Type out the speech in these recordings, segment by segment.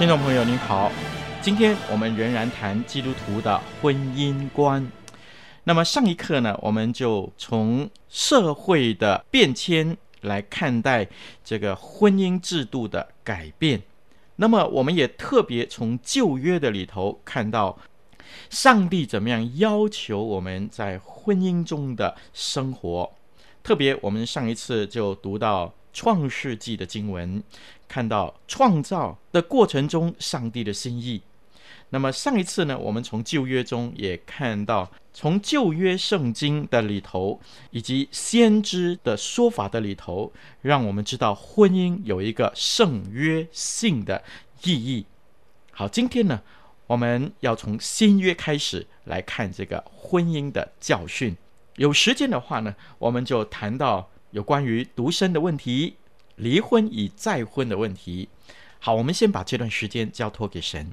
听众朋友您好，今天我们仍然谈基督徒的婚姻观。那么上一课呢，我们就从社会的变迁来看待这个婚姻制度的改变。那么我们也特别从旧约的里头看到上帝怎么样要求我们在婚姻中的生活。特别我们上一次就读到创世纪的经文。看到创造的过程中上帝的心意。那么上一次呢，我们从旧约中也看到，从旧约圣经的里头，以及先知的说法的里头，让我们知道婚姻有一个圣约性的意义。好，今天呢，我们要从新约开始来看这个婚姻的教训。有时间的话呢，我们就谈到有关于独身的问题。离婚与再婚的问题。好，我们先把这段时间交托给神。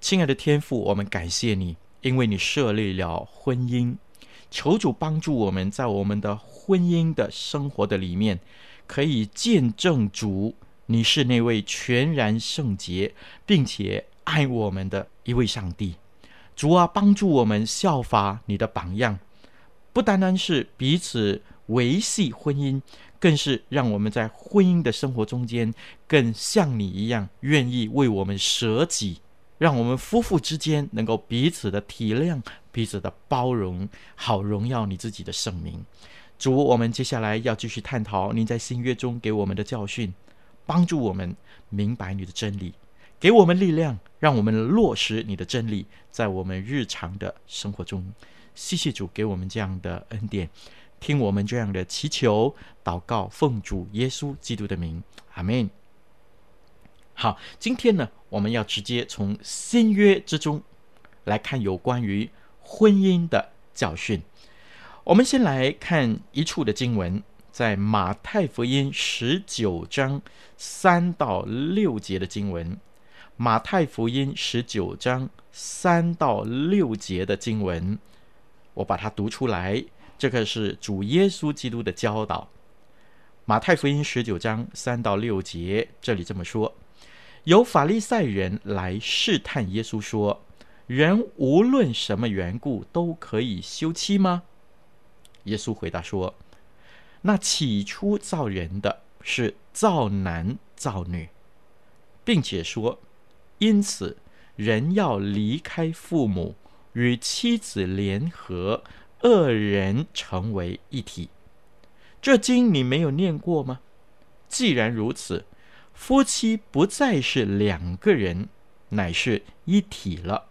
亲爱的天父，我们感谢你，因为你设立了婚姻。求主帮助我们在我们的婚姻的生活的里面，可以见证主，你是那位全然圣洁，并且爱我们的一位上帝。主啊，帮助我们效法你的榜样，不单单是彼此维系婚姻。更是让我们在婚姻的生活中间，更像你一样，愿意为我们舍己，让我们夫妇之间能够彼此的体谅、彼此的包容，好荣耀你自己的圣名。主，我们接下来要继续探讨您在新约中给我们的教训，帮助我们明白你的真理，给我们力量，让我们落实你的真理在我们日常的生活中。谢谢主给我们这样的恩典。听我们这样的祈求祷告，奉主耶稣基督的名，阿门。好，今天呢，我们要直接从新约之中来看有关于婚姻的教训。我们先来看一处的经文，在马太福音十九章三到六节的经文。马太福音十九章三到六节的经文，我把它读出来。这个是主耶稣基督的教导，《马太福音》十九章三到六节，这里这么说：有法利赛人来试探耶稣，说：“人无论什么缘故都可以休妻吗？”耶稣回答说：“那起初造人的是造男造女，并且说，因此人要离开父母，与妻子联合。”二人成为一体，这经你没有念过吗？既然如此，夫妻不再是两个人，乃是一体了。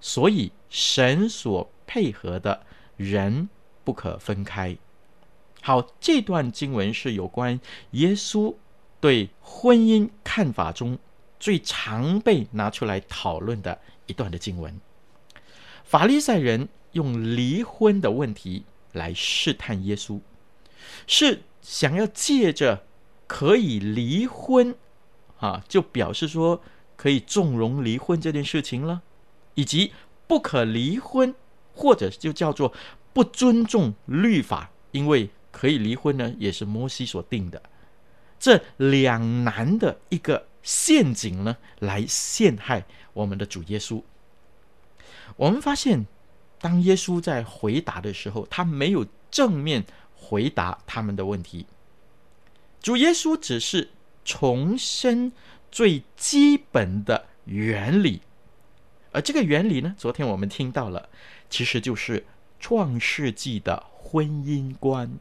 所以神所配合的人不可分开。好，这段经文是有关耶稣对婚姻看法中最常被拿出来讨论的一段的经文。法利赛人。用离婚的问题来试探耶稣，是想要借着可以离婚，啊，就表示说可以纵容离婚这件事情了，以及不可离婚，或者就叫做不尊重律法，因为可以离婚呢，也是摩西所定的。这两难的一个陷阱呢，来陷害我们的主耶稣。我们发现。当耶稣在回答的时候，他没有正面回答他们的问题。主耶稣只是重申最基本的原理，而这个原理呢，昨天我们听到了，其实就是创世纪的婚姻观。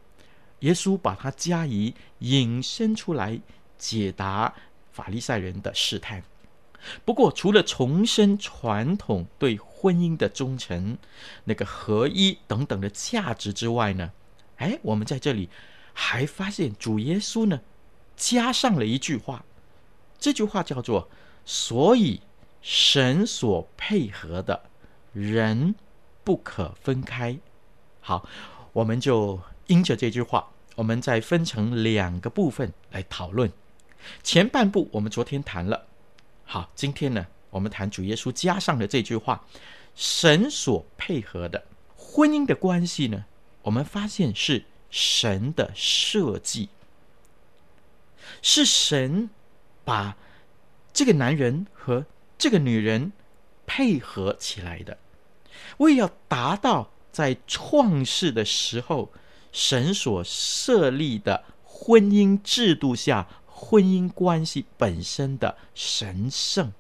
耶稣把它加以引申出来，解答法利赛人的试探。不过，除了重申传统对婚姻的忠诚、那个合一等等的价值之外呢，哎，我们在这里还发现主耶稣呢，加上了一句话，这句话叫做“所以神所配合的人不可分开”。好，我们就因着这句话，我们再分成两个部分来讨论。前半部我们昨天谈了。好，今天呢，我们谈主耶稣加上的这句话：“神所配合的婚姻的关系呢，我们发现是神的设计，是神把这个男人和这个女人配合起来的，为要达到在创世的时候神所设立的婚姻制度下。”婚姻关系本身的神圣，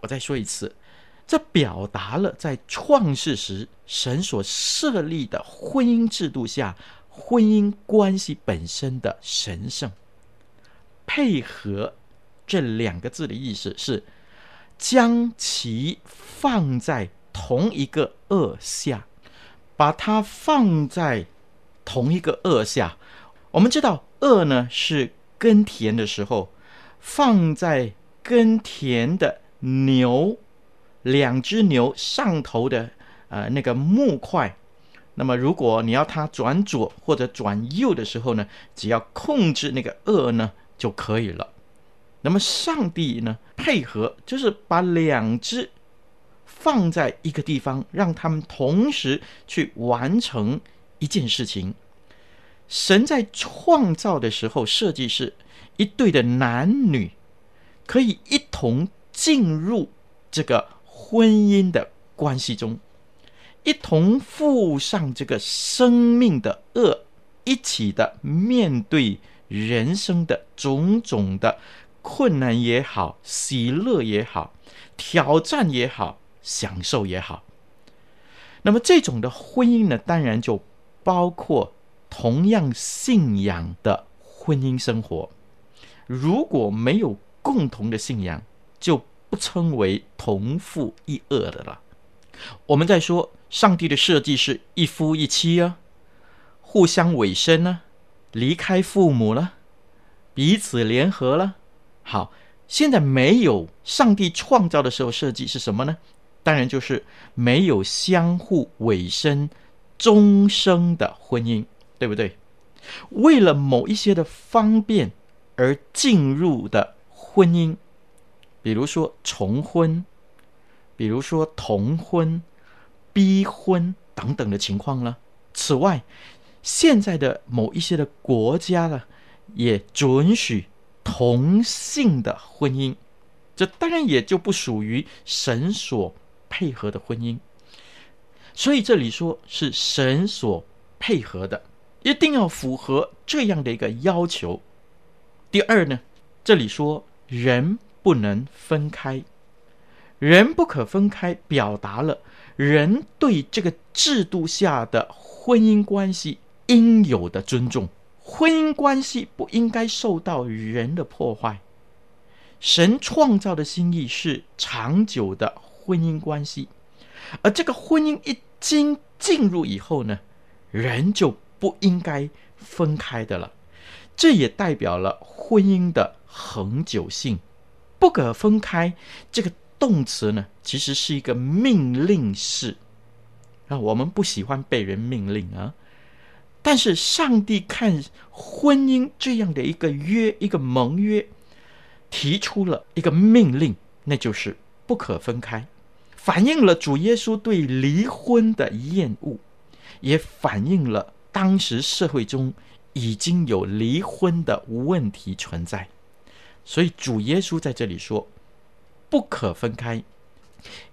我再说一次，这表达了在创世时神所设立的婚姻制度下婚姻关系本身的神圣。配合这两个字的意思是将其放在同一个轭下，把它放在同一个轭下。我们知道轭呢是。耕田的时候，放在耕田的牛，两只牛上头的呃那个木块，那么如果你要它转左或者转右的时候呢，只要控制那个轭呢就可以了。那么上帝呢配合，就是把两只放在一个地方，让他们同时去完成一件事情。神在创造的时候设计是一对的男女，可以一同进入这个婚姻的关系中，一同负上这个生命的轭，一起的面对人生的种种的困难也好，喜乐也好，挑战也好，享受也好。那么这种的婚姻呢，当然就包括。同样信仰的婚姻生活，如果没有共同的信仰，就不称为同父异母的了。我们在说上帝的设计是一夫一妻啊，互相委身呢，离开父母了，彼此联合了。好，现在没有上帝创造的时候设计是什么呢？当然就是没有相互委身终生的婚姻。对不对？为了某一些的方便而进入的婚姻，比如说重婚，比如说同婚、逼婚等等的情况呢。此外，现在的某一些的国家呢，也准许同性的婚姻，这当然也就不属于神所配合的婚姻。所以这里说是神所配合的。一定要符合这样的一个要求。第二呢，这里说人不能分开，人不可分开，表达了人对这个制度下的婚姻关系应有的尊重。婚姻关系不应该受到人的破坏。神创造的心意是长久的婚姻关系，而这个婚姻一经进入以后呢，人就。不应该分开的了，这也代表了婚姻的恒久性。不可分开这个动词呢，其实是一个命令式啊。我们不喜欢被人命令啊，但是上帝看婚姻这样的一个约，一个盟约，提出了一个命令，那就是不可分开，反映了主耶稣对离婚的厌恶，也反映了。当时社会中已经有离婚的问题存在，所以主耶稣在这里说不可分开。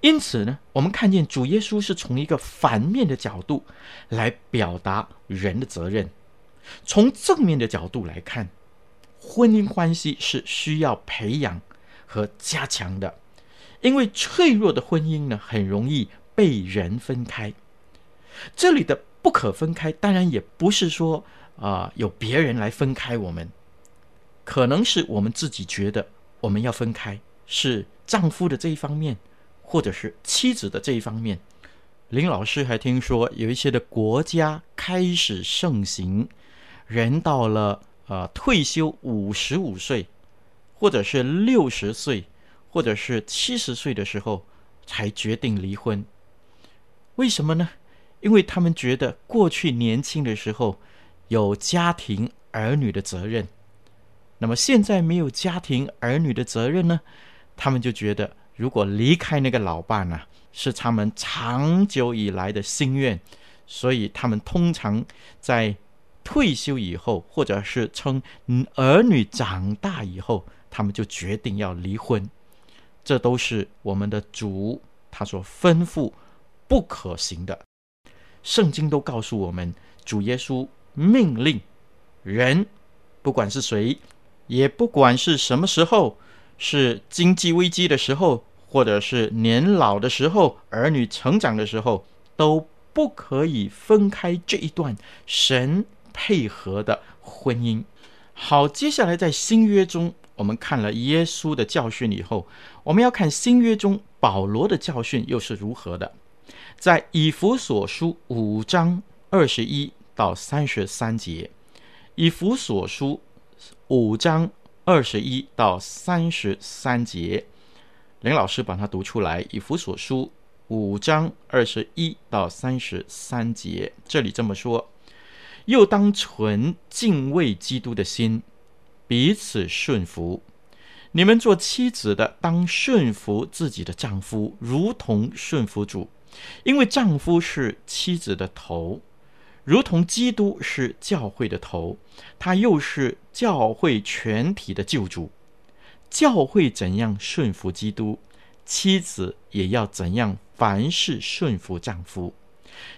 因此呢，我们看见主耶稣是从一个反面的角度来表达人的责任。从正面的角度来看，婚姻关系是需要培养和加强的，因为脆弱的婚姻呢，很容易被人分开。这里的不可分开，当然也不是说啊、有别人来分开我们，可能是我们自己觉得我们要分开，是丈夫的这一方面，或者是妻子的这一方面。林老师还听说有一些的国家开始盛行，人到了呃退休五十五岁，或者是六十岁，或者是七十岁的时候才决定离婚。为什么呢？因为他们觉得过去年轻的时候有家庭儿女的责任，那么现在没有家庭儿女的责任呢？他们就觉得如果离开那个老伴呢？是他们长久以来的心愿，所以他们通常在退休以后，或者是称儿女长大以后，他们就决定要离婚。这都是我们的主他所吩咐不可行的。圣经都告诉我们，主耶稣命令人，不管是谁，也不管是什么时候，是经济危机的时候。或者是年老的时候，儿女成长的时候，都不可以分开这一段神配合的婚姻。好，接下来在新约中，我们看了耶稣的教训以后，我们要看新约中保罗的教训又是如何的。在以弗所书五章二十一到三十三节，以弗所书五章二十一到三十三节。林老师把它读出来，《以弗所书》五章二十一到三十三节，这里这么说：又当存敬畏基督的心，彼此顺服。你们做妻子的，当顺服自己的丈夫，如同顺服主，因为丈夫是妻子的头，如同基督是教会的头，他又是教会全体的救主。教会怎样顺服基督，妻子也要怎样凡事顺服丈夫。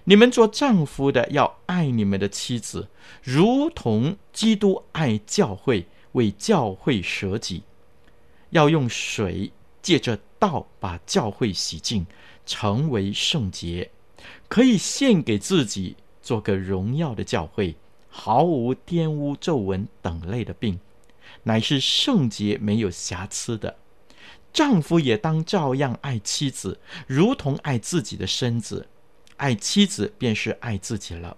你们做丈夫的要爱你们的妻子，如同基督爱教会，为教会舍己。要用水借着道把教会洗净，成为圣洁，可以献给自己，做个荣耀的教会，毫无玷污、皱纹等类的病。乃是圣洁没有瑕疵的，丈夫也当照样爱妻子，如同爱自己的身子。爱妻子便是爱自己了。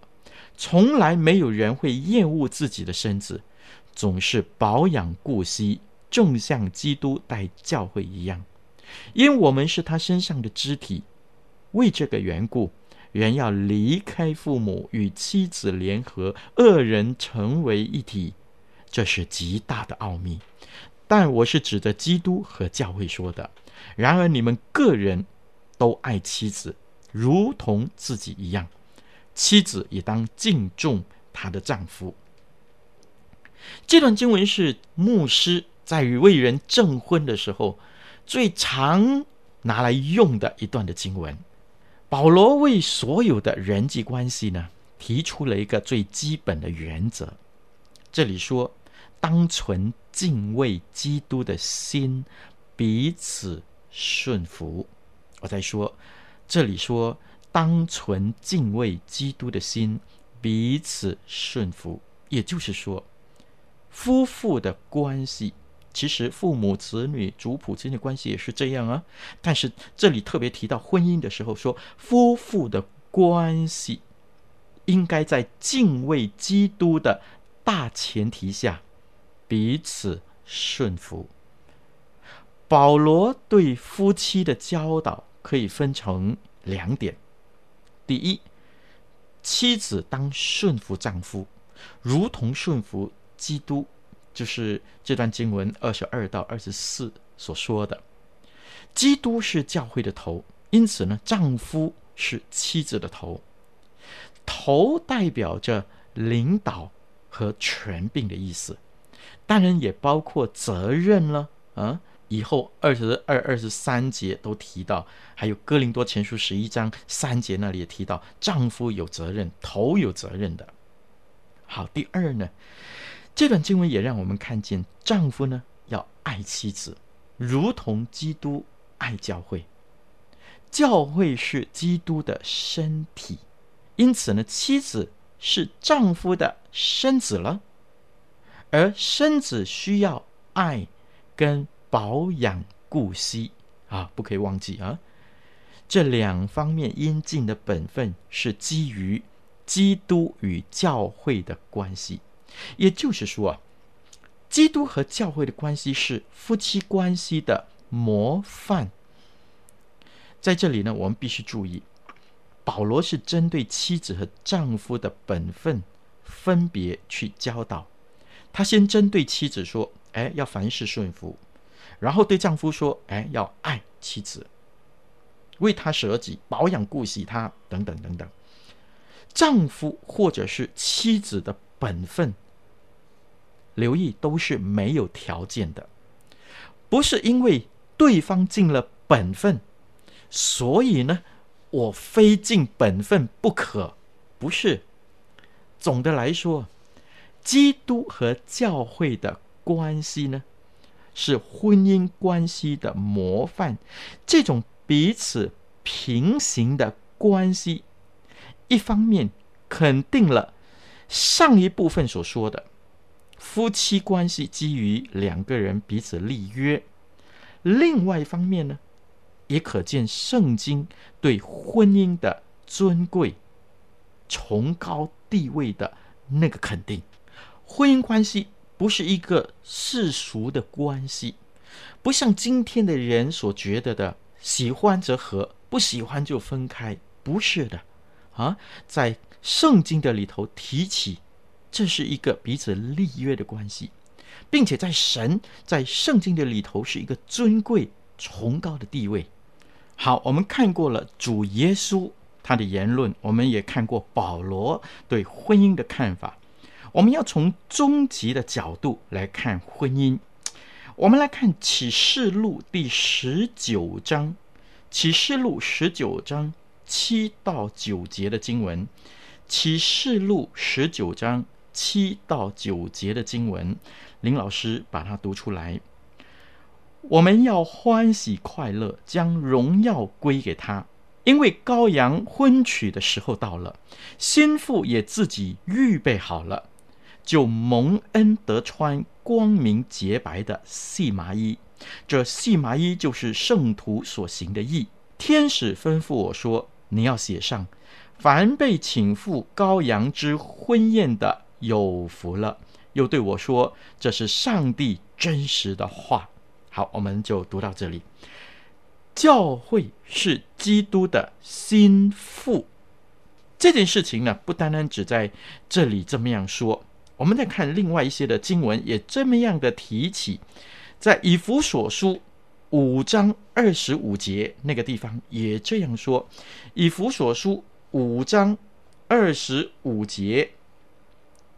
从来没有人会厌恶自己的身子，总是保养顾惜，正像基督待教会一样。因我们是他身上的肢体，为这个缘故，人要离开父母，与妻子联合，二人成为一体。这是极大的奥秘，但我是指着基督和教会说的。然而你们个人都爱妻子，如同自己一样；妻子也当敬重她的丈夫。这段经文是牧师在与为人证婚的时候最常拿来用的一段的经文。保罗为所有的人际关系呢，提出了一个最基本的原则。这里说。当存敬畏基督的心，彼此顺服。我再说，这里说当存敬畏基督的心，彼此顺服。也就是说，夫妇的关系，其实父母子女、主仆之间的关系也是这样啊。但是这里特别提到婚姻的时候，说夫妇的关系应该在敬畏基督的大前提下。彼此顺服。保罗对夫妻的教导可以分成两点：第一，妻子当顺服丈夫，如同顺服基督，就是这段经文二十二到二十四所说的。基督是教会的头，因此呢，丈夫是妻子的头。头代表着领导和权柄的意思。当然也包括责任了啊！以后二十二、二十三节都提到，还有哥林多前书十一章三节那里也提到，丈夫有责任，头有责任的。好，第二呢，这段经文也让我们看见，丈夫呢要爱妻子，如同基督爱教会。教会是基督的身体，因此呢，妻子是丈夫的身子了，而身子需要爱跟保养顾惜啊，不可以忘记啊。这两方面应尽的本分是基于基督与教会的关系，也就是说啊，基督和教会的关系是夫妻关系的模范。在这里呢，我们必须注意，保罗是针对妻子和丈夫的本分分别去教导。他先针对妻子说：“哎，要凡事顺服。”然后对丈夫说：“哎，要爱妻子，为他舍己，保养顾惜他，等等等等。”丈夫或者是妻子的本分，留意都是没有条件的，不是因为对方尽了本分。所以呢，我非尽本分不可，不是。总的来说，基督和教会的关系呢，是婚姻关系的模范。这种彼此平行的关系，一方面肯定了上一部分所说的夫妻关系基于两个人彼此立约，另外一方面呢，也可见圣经对婚姻的尊贵、崇高地位的那个肯定。婚姻关系不是一个世俗的关系，不像今天的人所觉得的“喜欢则合，不喜欢就分开”，不是的。啊，在圣经的里头提起，这是一个彼此立约的关系，并且在神在圣经的里头是一个尊贵、崇高的地位。好，我们看过了主耶稣他的言论，我们也看过保罗对婚姻的看法。我们要从终极的角度来看婚姻。我们来看启示录第十九章，启示录十九章七到九节的经文。启示录十九章七到九节的经文，林老师把它读出来。我们要欢喜快乐，将荣耀归给他，因为羔羊婚娶的时候到了，新妇也自己预备好了，就蒙恩得穿光明洁白的细麻衣。这细麻衣就是圣徒所行的义。天使吩咐我说：“你要写上，凡被请赴羔羊之婚宴的有福了。”又对我说：“这是上帝真实的话。”好，我们就读到这里。教会是基督的心腹，这件事情呢，不单单只在这里这么样说。我们再看另外一些的经文，也这么样的提起，在以弗所书五章二十五节那个地方也这样说。以弗所书五章二十五节，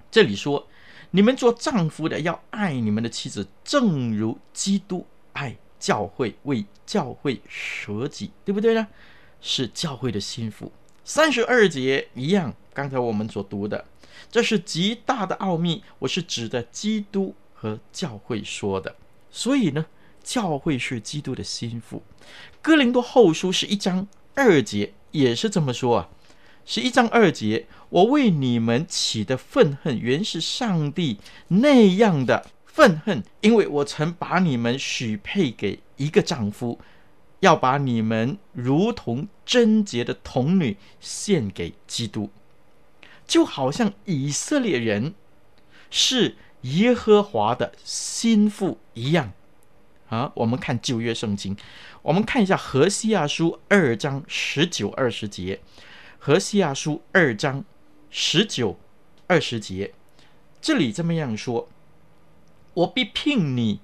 这里说。你们做丈夫的要爱你们的妻子，正如基督爱教会，为教会舍己，对不对呢？是教会的心腹。三十二节一样，刚才我们所读的，这是极大的奥秘。我是指的基督和教会说的，所以呢，教会是基督的心腹。哥林多后书是一章二节，也是这么说啊。十一章二节，我为你们起的愤恨，原是上帝那样的愤恨，因为我曾把你们许配给一个丈夫，要把你们如同贞洁的童女献给基督，就好像以色列人是耶和华的心腹一样。啊，我们看旧约圣经，我们看一下何西阿书二章十九二十节。何西阿书二章十九、二十节，这里这么样说：“我必聘你，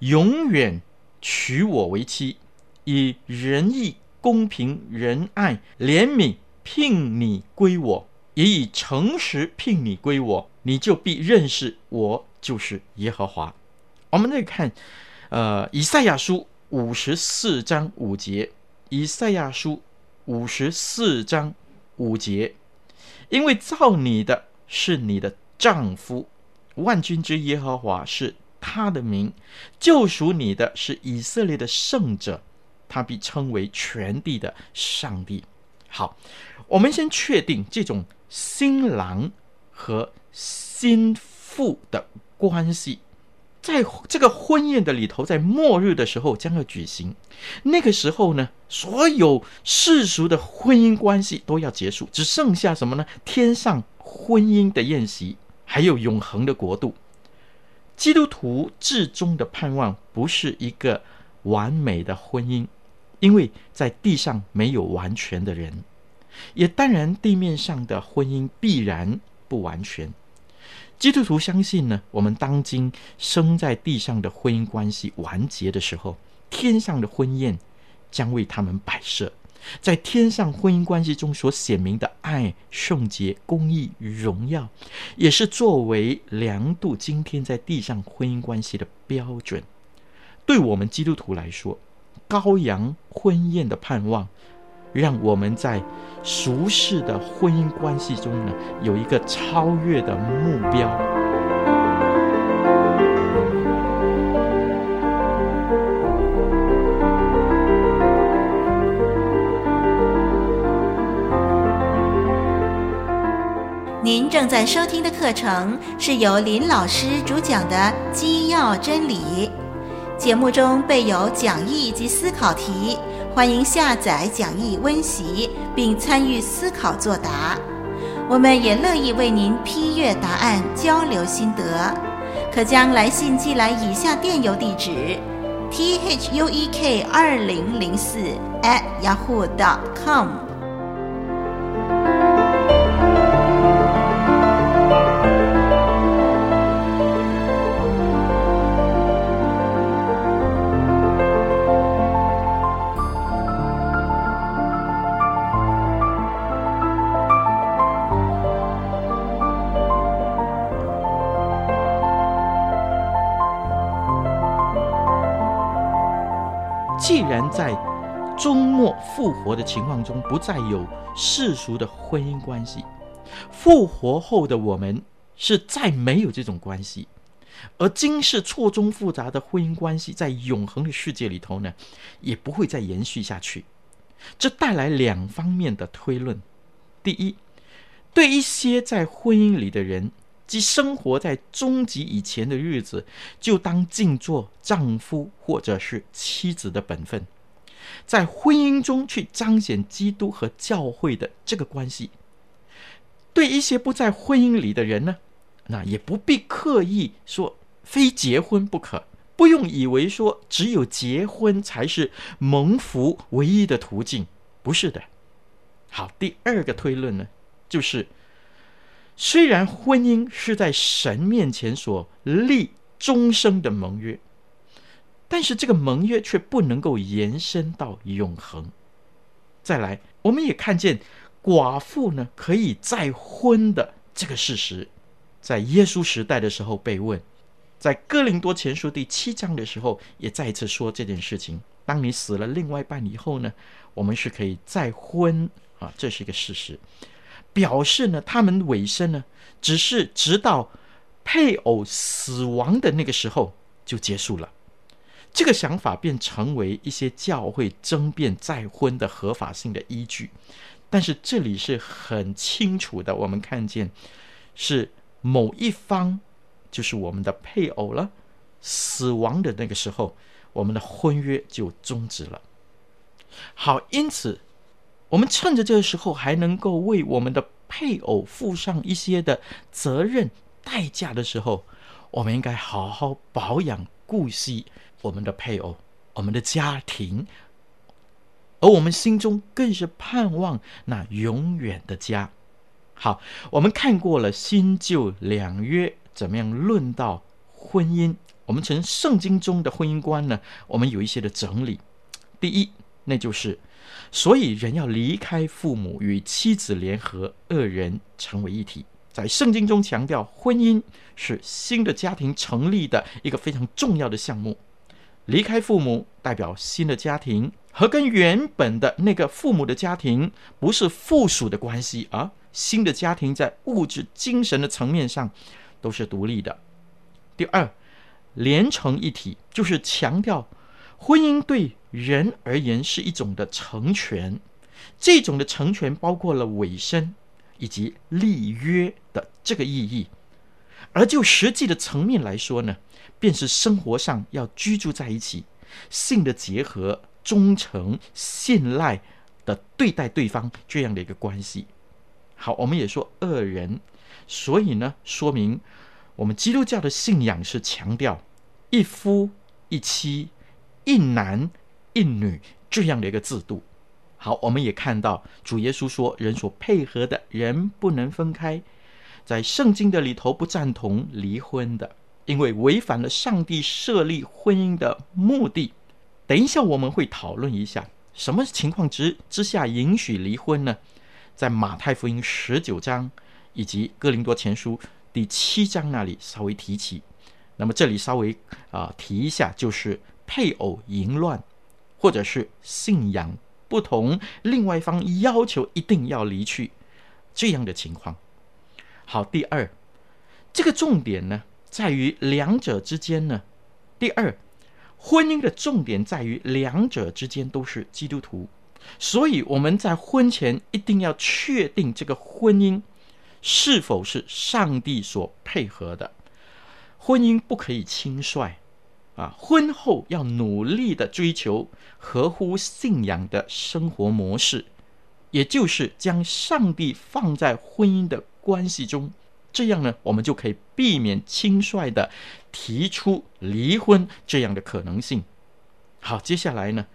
永远娶我为妻，以仁义、公平、仁爱、怜悯聘你归我，也以诚实聘你归我，你就必认识我就是耶和华。”我们再看，呃，以赛亚书五十四章五节，以赛亚书五十四章。五节，因为造你的是你的丈夫，万军之耶和华是他的名，救赎你的是以色列的圣者，他必称为全地的上帝。好，我们先确定这种新郎和新妇的关系。在这个婚宴的里头，在末日的时候将要举行。那个时候呢，所有世俗的婚姻关系都要结束，只剩下什么呢？天上婚姻的宴席，还有永恒的国度。基督徒至终的盼望不是一个完美的婚姻，因为在地上没有完全的人，也当然地面上的婚姻必然不完全。基督徒相信呢，我们当今生在地上的婚姻关系完结的时候，天上的婚宴将为他们摆设。在天上婚姻关系中所显明的爱、圣洁、公义与荣耀，也是作为量度今天在地上婚姻关系的标准。对我们基督徒来说，羔羊婚宴的盼望。让我们在俗世的婚姻关系中呢，有一个超越的目标。您正在收听的课程是由林老师主讲的《基要真理》，节目中备有讲义及思考题。欢迎下载讲义温习，并参与思考作答。我们也乐意为您批阅答案，交流心得。可将来信寄来以下电邮地址：t h u e k 二零零四 at yahoo dot com 在终末复活的情况中不再有世俗的婚姻关系，复活后的我们是再没有这种关系，而今世错综复杂的婚姻关系在永恒的世界里头呢，也不会再延续下去。这带来两方面的推论：第一，对一些在婚姻里的人，即生活在终极以前的日子，就当尽做丈夫或者是妻子的本分，在婚姻中去彰显基督和教会的这个关系。对一些不在婚姻里的人呢，那也不必刻意说非结婚不可，不用以为说只有结婚才是蒙福唯一的途径，不是的。好，第二个推论呢，就是。虽然婚姻是在神面前所立终生的盟约，但是这个盟约却不能够延伸到永恒。再来，我们也看见寡妇呢可以再婚的这个事实，在耶稣时代的时候被问，在哥林多前书第七章的时候也再一次说这件事情：当你死了另外一半以后呢，我们是可以再婚啊，这是一个事实。表示呢，他们委身呢，只是直到配偶死亡的那个时候就结束了。这个想法便成为一些教会争辩再婚的合法性的依据。但是这里是很清楚的，我们看见是某一方，就是我们的配偶了，死亡的那个时候，我们的婚约就终止了。好，因此。我们趁着这个时候还能够为我们的配偶付上一些的责任代价的时候，我们应该好好保养顾惜我们的配偶、我们的家庭，而我们心中更是盼望那永远的家。好，我们看过了新旧两约怎么样论到婚姻，我们从圣经中的婚姻观呢，我们有一些的整理。第一，那就是。所以，人要离开父母，与妻子联合，二人成为一体。在圣经中强调，婚姻是新的家庭成立的一个非常重要的项目。离开父母代表新的家庭，和跟原本的那个父母的家庭不是附属的关系，而新的家庭在物质、精神的层面上都是独立的。第二，连成一体，就是强调婚姻对人而言是一种的成全，这种的成全包括了委身以及立约的这个意义。而就实际的层面来说呢，便是生活上要居住在一起，性的结合、忠诚、信赖的对待对方这样的一个关系。好，我们也说二人，所以呢，说明我们基督教的信仰是强调一夫一妻、一男一女这样的一个制度。好，我们也看到主耶稣说，人所配合的人不能分开。在圣经的里头不赞同离婚的，因为违反了上帝设立婚姻的目的。等一下我们会讨论一下什么情况之之下允许离婚呢？在马太福音十九章以及哥林多前书第七章那里稍微提起。那么这里稍微啊、提一下，就是配偶淫乱，或者是信仰不同，另外一方要求一定要离去这样的情况。好，第二，这个重点呢，在于两者之间呢。第二，婚姻的重点在于两者之间都是基督徒，所以我们在婚前一定要确定这个婚姻是否是上帝所配合的。婚姻不可以轻率啊，婚后要努力的追求合乎信仰的生活模式，也就是将上帝放在婚姻的关系中，这样呢，我们就可以避免轻率的提出离婚这样的可能性。好，接下来呢，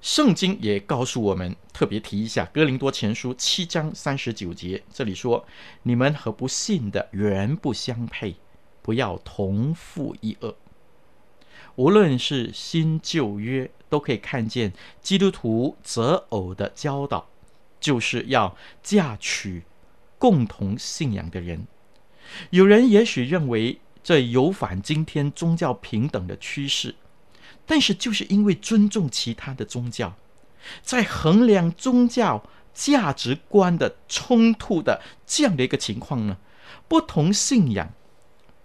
圣经也告诉我们，特别提一下《哥林多前书》七章三十九节，这里说：“你们和不信的原不相配，不要同负一轭。”无论是新旧约，都可以看见基督徒择偶的教导，就是要嫁娶。共同信仰的人，有人也许认为这有反今天宗教平等的趋势，但是就是因为尊重其他的宗教，在衡量宗教价值观的冲突的这样的一个情况呢，不同信仰，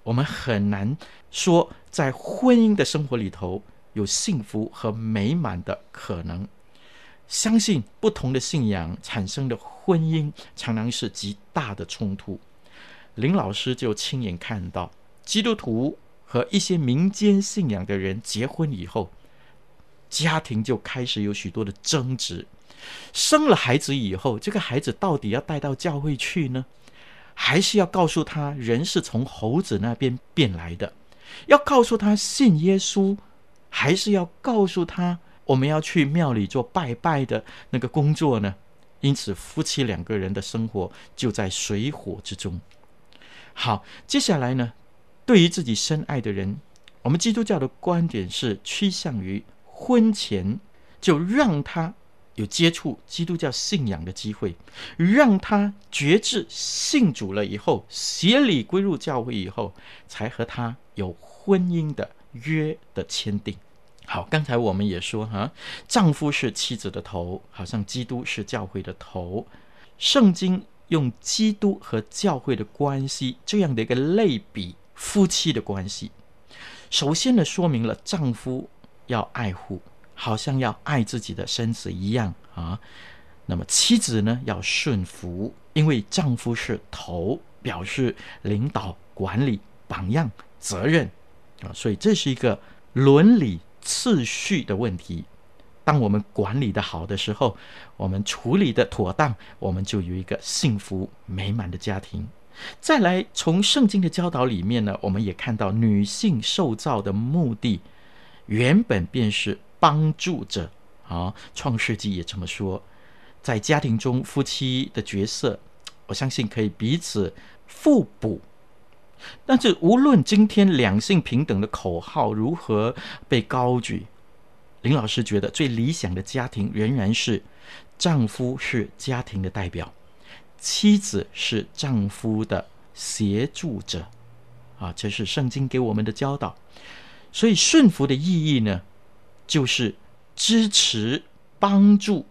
我们很难说在婚姻的生活里头有幸福和美满的可能。相信不同的信仰产生的婚姻，常常是极大的冲突。林老师就亲眼看到，基督徒和一些民间信仰的人结婚以后，家庭就开始有许多的争执。生了孩子以后，这个孩子到底要带到教会去呢，还是要告诉他人是从猴子那边变来的？要告诉他信耶稣，还是要告诉他？我们要去庙里做拜拜的那个工作呢，因此夫妻两个人的生活就在水火之中。好，接下来呢，对于自己深爱的人，我们基督教的观点是趋向于婚前就让他有接触基督教信仰的机会，让他决志信主了以后，协理归入教会以后，才和他有婚姻的约的签订。好，刚才我们也说哈，丈夫是妻子的头，好像基督是教会的头。圣经用基督和教会的关系这样的一个类比夫妻的关系，首先呢，说明了丈夫要爱护，好像要爱自己的身子一样啊。那么妻子呢，要顺服，因为丈夫是头，表示领导、管理、榜样、责任啊。所以这是一个伦理。次序的问题，当我们管理得好的时候，我们处理得妥当，我们就有一个幸福美满的家庭。再来，从圣经的教导里面呢，我们也看到女性受造的目的原本便是帮助者啊。创世纪也这么说，在家庭中夫妻的角色，我相信可以彼此互补。但是，无论今天两性平等的口号如何被高举，林老师觉得最理想的家庭仍然是丈夫是家庭的代表，妻子是丈夫的协助者。啊，这是圣经给我们的教导。所以，顺服的意义呢，就是支持、帮助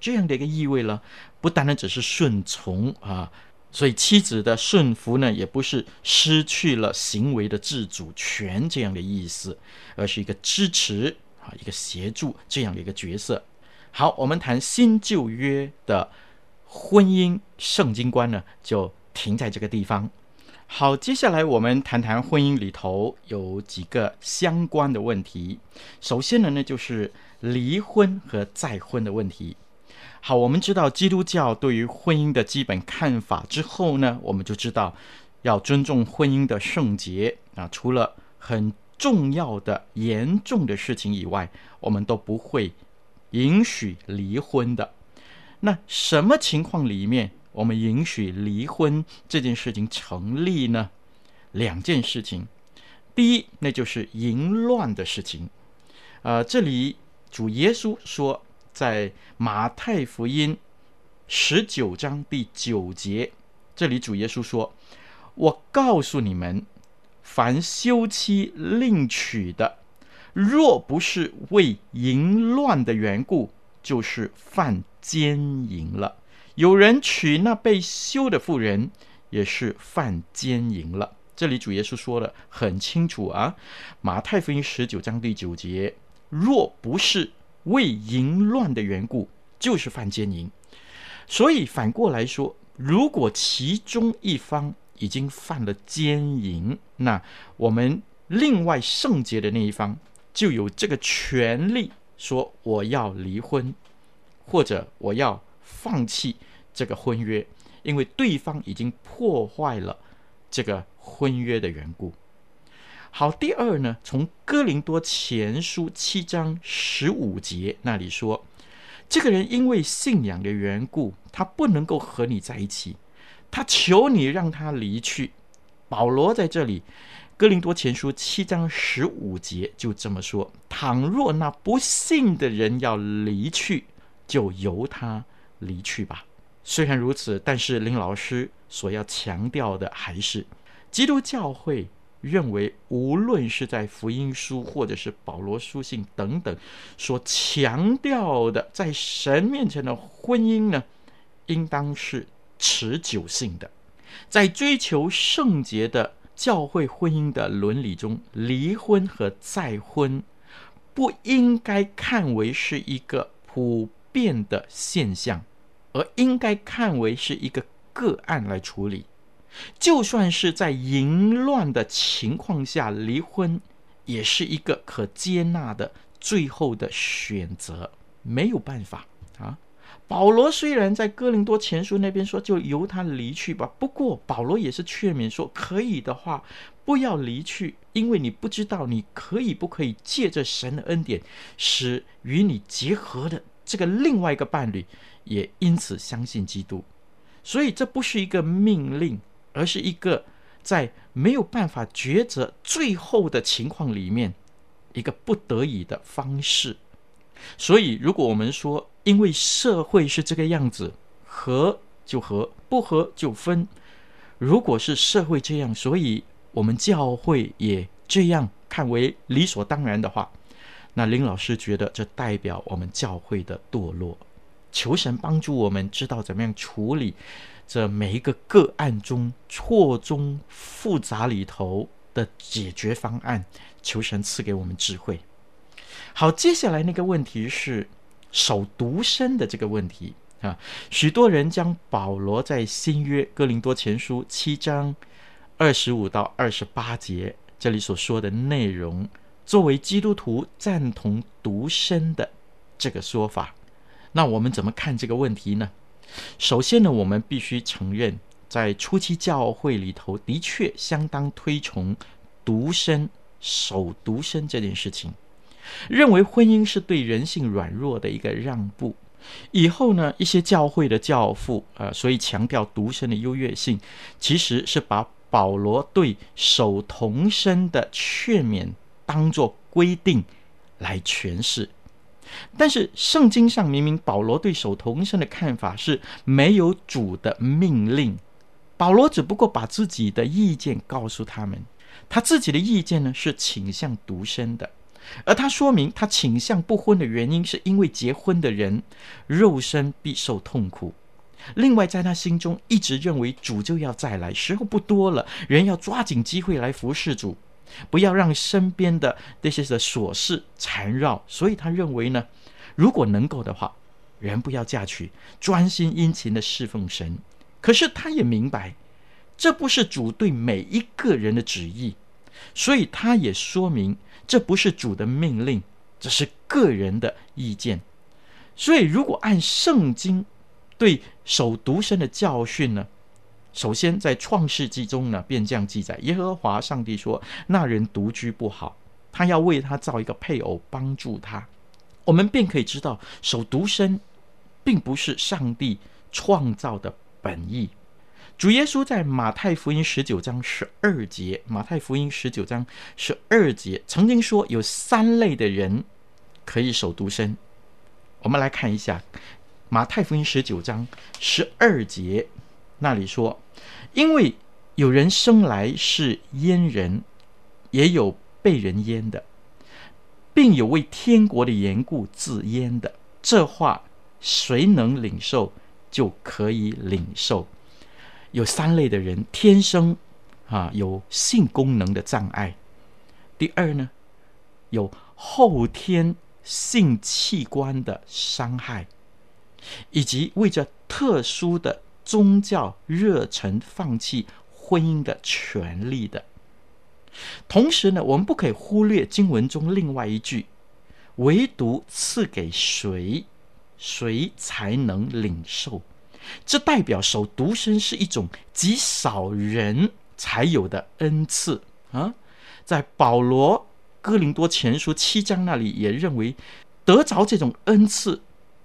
这样的一个意味了，不单单只是顺从啊。所以妻子的顺服呢，也不是失去了行为的自主权这样的意思，而是一个支持啊，一个协助这样的一个角色。好，我们谈新旧约的婚姻圣经观呢，就停在这个地方。好，接下来我们谈谈婚姻里头有几个相关的问题。首先呢，那就是离婚和再婚的问题。好，我们知道基督教对于婚姻的基本看法之后呢，我们就知道要尊重婚姻的圣洁啊。除了很重要的、严重的事情以外，我们都不会允许离婚的。那什么情况里面我们允许离婚这件事情成立呢？两件事情，第一，那就是淫乱的事情。呃，这里主耶稣说。在马太福音十九章第九节，这里主耶稣说：“我告诉你们，凡休妻另娶的，若不是为淫乱的缘故，就是犯奸淫了。有人娶那被休的妇人，也是犯奸淫了。”这里主耶稣说的很清楚啊，《马太福音》十九章第九节，若不是。为淫乱的缘故，就是犯奸淫。所以反过来说，如果其中一方已经犯了奸淫，那我们另外圣洁的那一方就有这个权利说我要离婚，或者我要放弃这个婚约，因为对方已经破坏了这个婚约的缘故。好，第二呢，从哥林多前书七章十五节那里说，这个人因为信仰的缘故，他不能够和你在一起，他求你让他离去。保罗在这里，哥林多前书七章十五节就这么说：倘若那不信的人要离去，就由他离去吧。虽然如此，但是林老师所要强调的还是基督教会。认为，无论是在福音书或者是保罗书信等等，所强调的在神面前的婚姻呢，应当是持久性的。在追求圣洁的教会婚姻的伦理中，离婚和再婚不应该看为是一个普遍的现象，而应该看为是一个个案来处理。就算是在淫乱的情况下离婚，也是一个可接纳的最后的选择。没有办法。保罗虽然在哥林多前书那边说，就由他离去吧。不过保罗也是劝勉说，可以的话不要离去，因为你不知道你可以不可以借着神的恩典，使与你结合的这个另外一个伴侣也因此相信基督。所以这不是一个命令。而是一个在没有办法抉择最后的情况里面，一个不得已的方式。所以，如果我们说，因为社会是这个样子，合就合，不合就分。如果是社会这样，所以我们教会也这样看为理所当然的话，那林老师觉得这代表我们教会的堕落。求神帮助我们知道怎么样处理。这每一个个案中错综复杂里头的解决方案，求神赐给我们智慧。好，接下来那个问题是守独身的这个问题啊，许多人将保罗在新约哥林多前书七章二十五到二十八节这里所说的内容，作为基督徒赞同独身的这个说法。那我们怎么看这个问题呢？首先呢，我们必须承认，在初期教会里头，的确相当推崇独身、守独身这件事情，认为婚姻是对人性软弱的一个让步。以后呢，一些教会的教父、呃，所以强调独身的优越性，其实是把保罗对守童身的劝勉当作规定来诠释。但是圣经上明明保罗对守童身的看法是没有主的命令，保罗只不过把自己的意见告诉他们，他自己的意见呢是倾向独身的，而他说明他倾向不婚的原因是因为结婚的人肉身必受痛苦，另外，在他心中一直认为主就要再来，时候不多了，人要抓紧机会来服侍主，不要让身边的这些的琐事缠绕。所以他认为呢，如果能够的话，人不要嫁娶，专心殷勤的侍奉神。可是他也明白，这不是主对每一个人的旨意，所以他也说明，这不是主的命令，这是个人的意见。所以，如果按圣经对守独身的教训呢，首先在创世纪中呢，便这样记载：耶和华上帝说，那人独居不好，他要为他造一个配偶帮助他。我们便可以知道，守独身并不是上帝创造的本意。主耶稣在马太福音十九章十二节，马太福音十九章十二节曾经说，有三类的人可以守独身。我们来看一下马太福音十九章十二节，那里说：“因为有人生来是阉人，也有被人阉的，并有为天国的缘故自阉的。这话谁能领受，就可以领受。有三类的人天生啊有性功能的障碍。第二呢，有后天。”性器官的伤害，以及为着特殊的宗教热忱放弃婚姻的权利的。同时呢，我们不可以忽略经文中另外一句：“唯独赐给谁，谁才能领受。”这代表守独身是一种极少人才有的恩赐啊！在保罗。哥林多前书七章那里也认为，得着这种恩赐，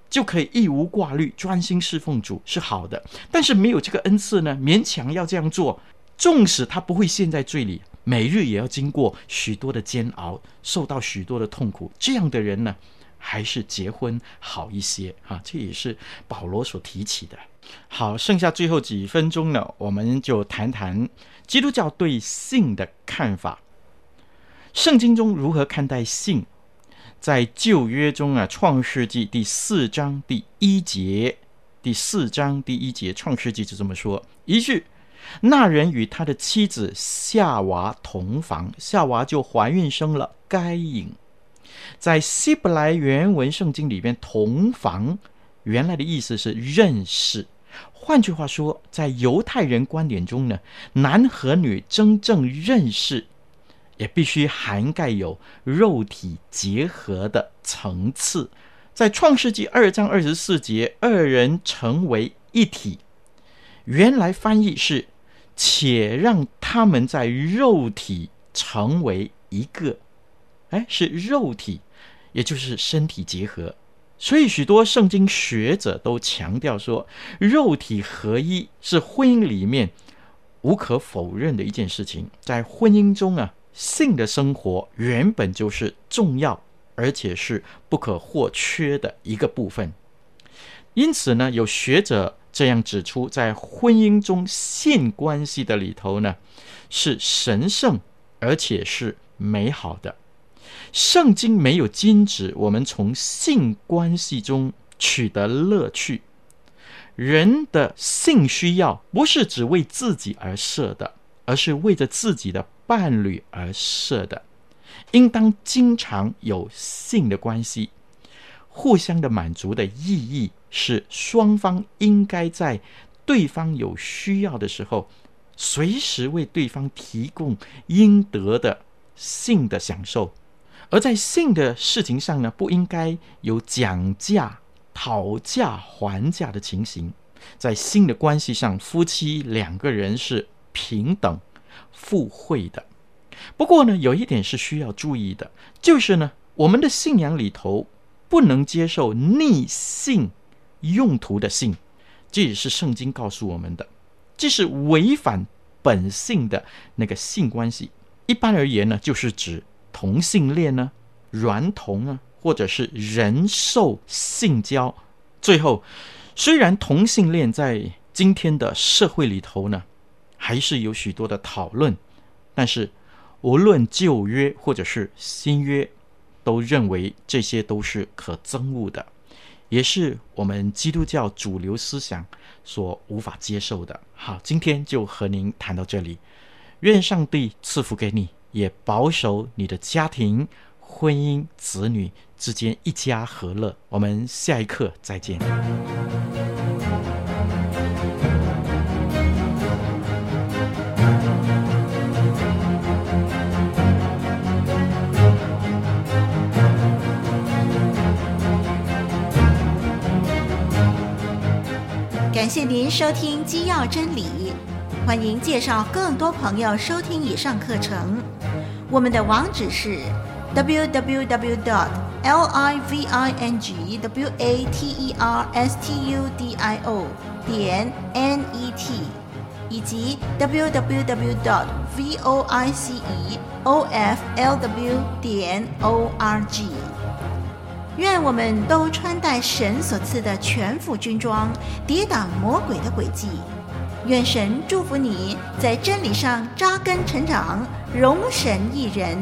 就可以一无挂虑，专心侍奉主是好的。但是没有这个恩赐呢，勉强要这样做，纵使他不会陷在罪里，每日也要经过许多的煎熬，受到许多的痛苦。这样的人呢，还是结婚好一些啊。这也是保罗所提起的。好，剩下最后几分钟呢，我们就谈谈基督教对性的看法。圣经中如何看待性？在旧约中啊，《创世纪》第四章第一节，第四章第一节，《创世纪》就这么说：一句，那人与他的妻子夏娃同房，夏娃就怀孕生了该隐。在希伯来原文圣经里边，同房原来的意思是认识。换句话说，在犹太人观点中呢，男和女真正认识。也必须涵盖有肉体结合的层次。在创世纪二章二十四节，二人成为一体。原来翻译是“且让他们在肉体成为一个”，哎，是肉体，也就是身体结合。所以许多圣经学者都强调说，肉体合一是婚姻里面无可否认的一件事情。在婚姻中啊。性的生活原本就是重要，而且是不可或缺的一个部分。因此呢，有学者这样指出，在婚姻中性关系的里头呢，是神圣而且是美好的。圣经没有禁止我们从性关系中取得乐趣。人的性需要不是只为自己而设的，而是为着自己的。伴侣而设的，应当经常有性的关系，互相的满足的意义是双方应该在对方有需要的时候，随时为对方提供应得的性的享受，而在性的事情上呢，不应该有讲价、讨价还价的情形。在性的关系上，夫妻两个人是平等。互惠的，不过呢，有一点是需要注意的，就是呢，我们的信仰里头不能接受逆性用途的性，这也是圣经告诉我们的，这是违反本性的那个性关系。一般而言呢，就是指同性恋呢、软童啊，或者是人兽性交。最后，虽然同性恋在今天的社会里头呢，还是有许多的讨论，但是无论旧约或者是新约，都认为这些都是可憎恶的，也是我们基督教主流思想所无法接受的。好，今天就和您谈到这里，愿上帝赐福给你，也保守你的家庭、婚姻、子女之间一家和乐。我们下一课再见。感谢您收听《基要真理》，欢迎介绍更多朋友收听以上课程。我们的网址是 www.dot.livingwaterstudio 点 net，以及 www.dot.voiceoflw 点 org。愿我们都穿戴神所赐的全副军装，抵挡魔鬼的诡计。愿神祝福你在真理上扎根成长，荣神益人。